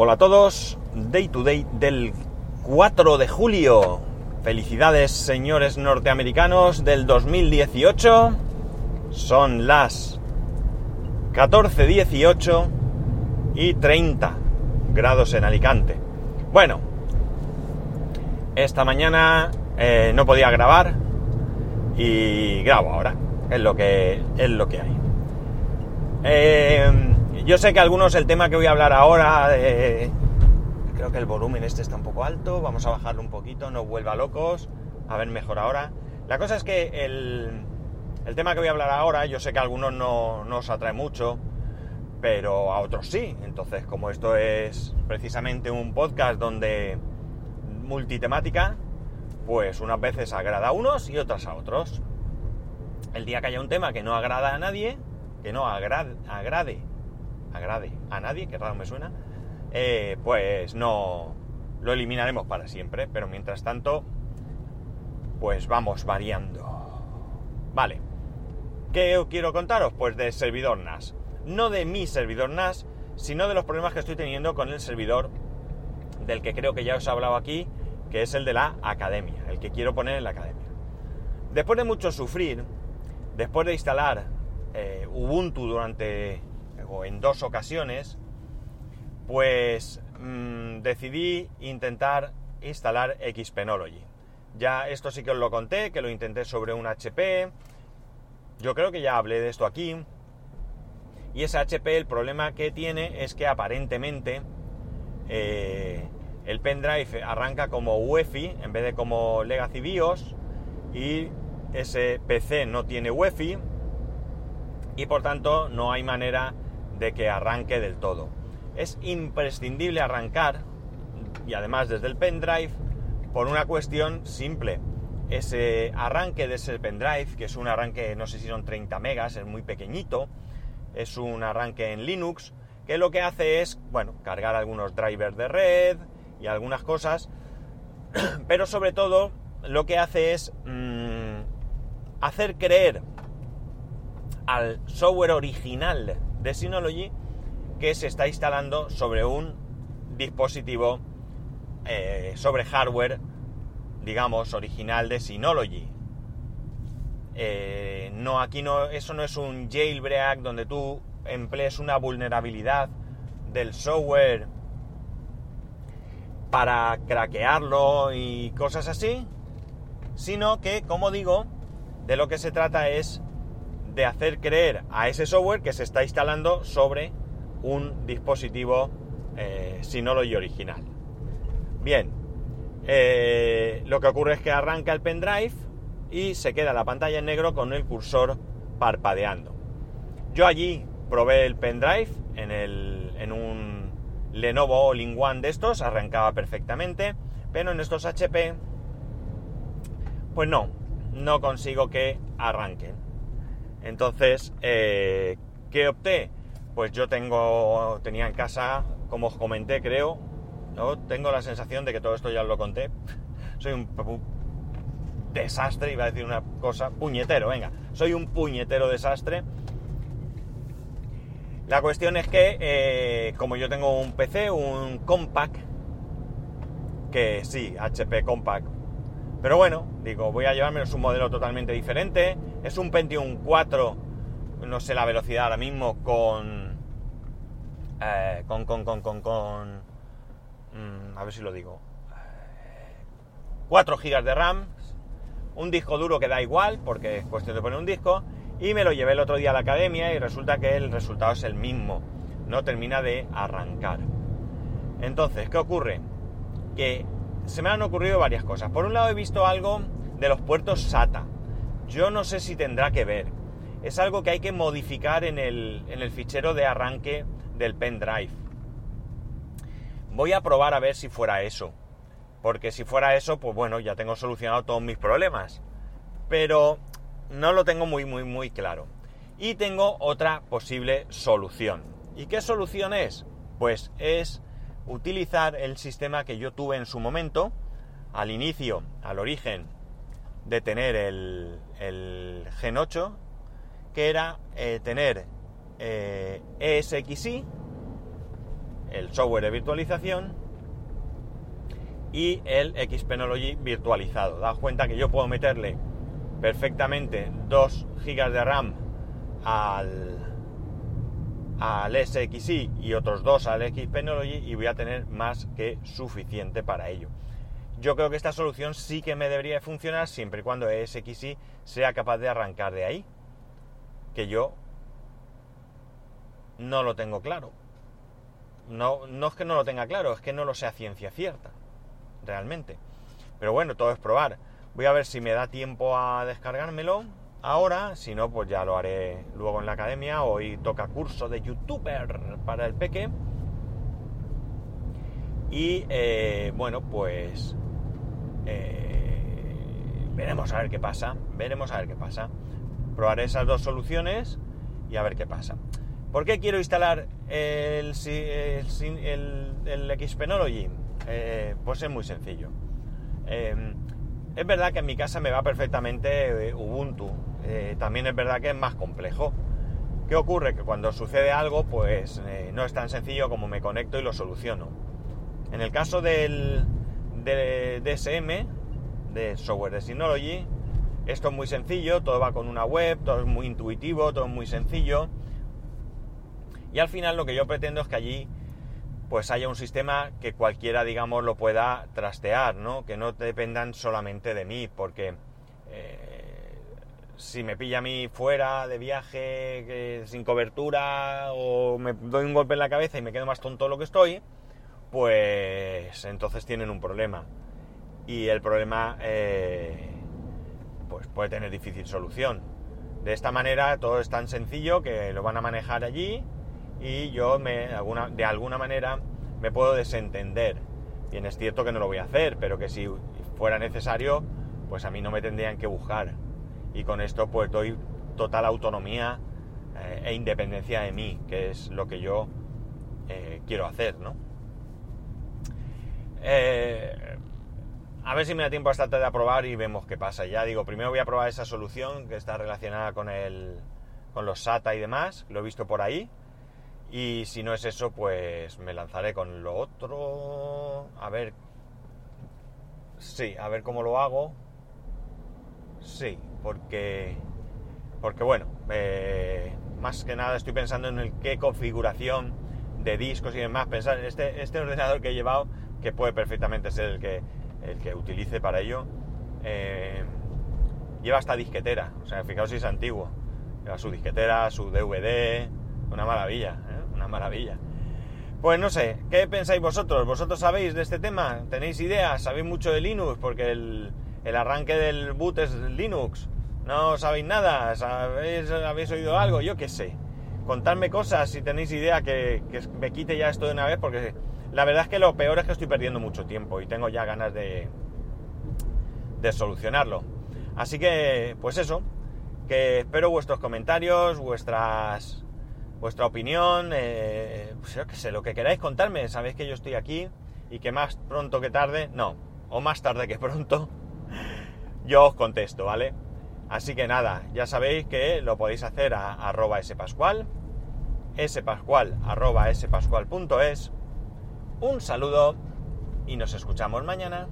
Hola a todos, Day to Day del 4 de julio. Felicidades señores norteamericanos del 2018. Son las 14.18 y 30 grados en Alicante. Bueno, esta mañana eh, no podía grabar y grabo ahora. Es lo que, es lo que hay. Eh, yo sé que algunos el tema que voy a hablar ahora, eh, creo que el volumen este está un poco alto, vamos a bajarlo un poquito, no vuelva locos, a ver mejor ahora. La cosa es que el, el tema que voy a hablar ahora, yo sé que a algunos no, no os atrae mucho, pero a otros sí. Entonces, como esto es precisamente un podcast donde multitemática, pues unas veces agrada a unos y otras a otros. El día que haya un tema que no agrada a nadie, que no agrade, agrade agrade a nadie, que raro me suena, eh, pues no lo eliminaremos para siempre. Pero mientras tanto, pues vamos variando. Vale. ¿Qué quiero contaros? Pues de servidor NAS. No de mi servidor NAS, sino de los problemas que estoy teniendo con el servidor del que creo que ya os he hablado aquí, que es el de la academia, el que quiero poner en la academia. Después de mucho sufrir, después de instalar eh, Ubuntu durante o en dos ocasiones, pues mmm, decidí intentar instalar Xpenology. Ya esto sí que os lo conté, que lo intenté sobre un HP. Yo creo que ya hablé de esto aquí. Y ese HP el problema que tiene es que aparentemente eh, el pendrive arranca como UEFI en vez de como Legacy BIOS y ese PC no tiene UEFI y por tanto no hay manera de que arranque del todo. Es imprescindible arrancar, y además desde el pendrive, por una cuestión simple. Ese arranque de ese pendrive, que es un arranque, no sé si son 30 megas, es muy pequeñito, es un arranque en Linux, que lo que hace es, bueno, cargar algunos drivers de red y algunas cosas, pero sobre todo lo que hace es mmm, hacer creer al software original de Synology que se está instalando sobre un dispositivo, eh, sobre hardware, digamos, original de Synology. Eh, no, aquí no, eso no es un jailbreak donde tú emplees una vulnerabilidad del software para craquearlo y cosas así, sino que, como digo, de lo que se trata es de hacer creer a ese software que se está instalando sobre un dispositivo eh, Synology original. Bien, eh, lo que ocurre es que arranca el pendrive y se queda la pantalla en negro con el cursor parpadeando. Yo allí probé el pendrive en, en un Lenovo All-in-One de estos, arrancaba perfectamente, pero en estos HP, pues no, no consigo que arranquen. Entonces, eh, ¿qué opté? Pues yo tengo, tenía en casa, como os comenté, creo, ¿no? tengo la sensación de que todo esto ya os lo conté. Soy un, desastre, iba a decir una cosa, puñetero, venga, soy un puñetero desastre. La cuestión es que, eh, como yo tengo un PC, un Compact, que sí, HP Compact, pero bueno, digo, voy a llevarme un modelo totalmente diferente. Es un Pentium 4, no sé la velocidad ahora mismo, con... Eh, con, con, con, con, mmm, a ver si lo digo. 4 GB de RAM, un disco duro que da igual, porque es cuestión de poner un disco, y me lo llevé el otro día a la academia y resulta que el resultado es el mismo, no termina de arrancar. Entonces, ¿qué ocurre? Que se me han ocurrido varias cosas. Por un lado he visto algo de los puertos SATA. Yo no sé si tendrá que ver. Es algo que hay que modificar en el, en el fichero de arranque del pendrive. Voy a probar a ver si fuera eso. Porque si fuera eso, pues bueno, ya tengo solucionado todos mis problemas. Pero no lo tengo muy, muy, muy claro. Y tengo otra posible solución. ¿Y qué solución es? Pues es utilizar el sistema que yo tuve en su momento, al inicio, al origen de tener el, Gen 8, que era eh, tener eh, ESXi el software de virtualización y el Xpenology virtualizado. Daos cuenta que yo puedo meterle perfectamente 2 GB de RAM al, al SXI y otros dos al Xpenology y voy a tener más que suficiente para ello. Yo creo que esta solución sí que me debería funcionar siempre y cuando SXI sea capaz de arrancar de ahí. Que yo no lo tengo claro. No, no es que no lo tenga claro, es que no lo sea ciencia cierta, realmente. Pero bueno, todo es probar. Voy a ver si me da tiempo a descargármelo ahora, si no, pues ya lo haré luego en la academia. Hoy toca curso de youtuber para el peque. Y eh, bueno, pues eh, veremos a ver qué pasa. Veremos a ver qué pasa. Probaré esas dos soluciones y a ver qué pasa. ¿Por qué quiero instalar el, Xpenology? Eh, pues es muy sencillo. Es verdad que en mi casa me va perfectamente Ubuntu. también es verdad que es más complejo. ¿Qué ocurre? Que cuando sucede algo, pues no es tan sencillo como me conecto y lo soluciono. En el caso del, de DSM, de Software de Synology, esto es muy sencillo, todo va con una web, todo es muy intuitivo, todo es muy sencillo. Y al final lo que yo pretendo es que allí pues haya un sistema que cualquiera, digamos, lo pueda trastear, ¿no? Que no dependan solamente de mí, porque eh, si me pilla a mí fuera de viaje, sin cobertura, o me doy un golpe en la cabeza y me quedo más tonto de lo que estoy, pues entonces tienen un problema. Y el problema eh, pues puede tener difícil solución. De esta manera todo es tan sencillo que lo van a manejar allí y yo me, de alguna manera me puedo desentender. Bien, es cierto que no lo voy a hacer, pero que si fuera necesario, pues a mí no me tendrían que buscar. Y con esto pues doy total autonomía eh, e independencia de mí, que es lo que yo eh, quiero hacer, ¿no? Eh, a ver si me da tiempo hasta de aprobar y vemos qué pasa. Ya digo, primero voy a probar esa solución que está relacionada con, el, con los SATA y demás, lo he visto por ahí. Y si no es eso, pues me lanzaré con lo otro. A ver. Sí, a ver cómo lo hago. Sí, porque. Porque bueno, eh, más que nada estoy pensando en el qué configuración de discos y demás. Pensar, este, este ordenador que he llevado que puede perfectamente ser el que, el que utilice para ello, eh, lleva hasta disquetera. O sea, fijaos si es antiguo. Lleva su disquetera, su DVD, una maravilla. Maravilla. Pues no sé, ¿qué pensáis vosotros? ¿Vosotros sabéis de este tema? ¿Tenéis ideas? ¿Sabéis mucho de Linux? Porque el, el arranque del boot es Linux. ¿No sabéis nada? ¿Sabéis, ¿Habéis oído algo? Yo qué sé. Contadme cosas si tenéis idea que, que me quite ya esto de una vez porque la verdad es que lo peor es que estoy perdiendo mucho tiempo y tengo ya ganas de, de solucionarlo. Así que, pues eso, que espero vuestros comentarios, vuestras, vuestra opinión, eh, pues yo que sé, lo que queráis contarme. Sabéis que yo estoy aquí y que más pronto que tarde, no, o más tarde que pronto, yo os contesto, ¿vale? Así que nada, ya sabéis que lo podéis hacer a arroba spascual, spascual arroba spascual.es un saludo y nos escuchamos mañana.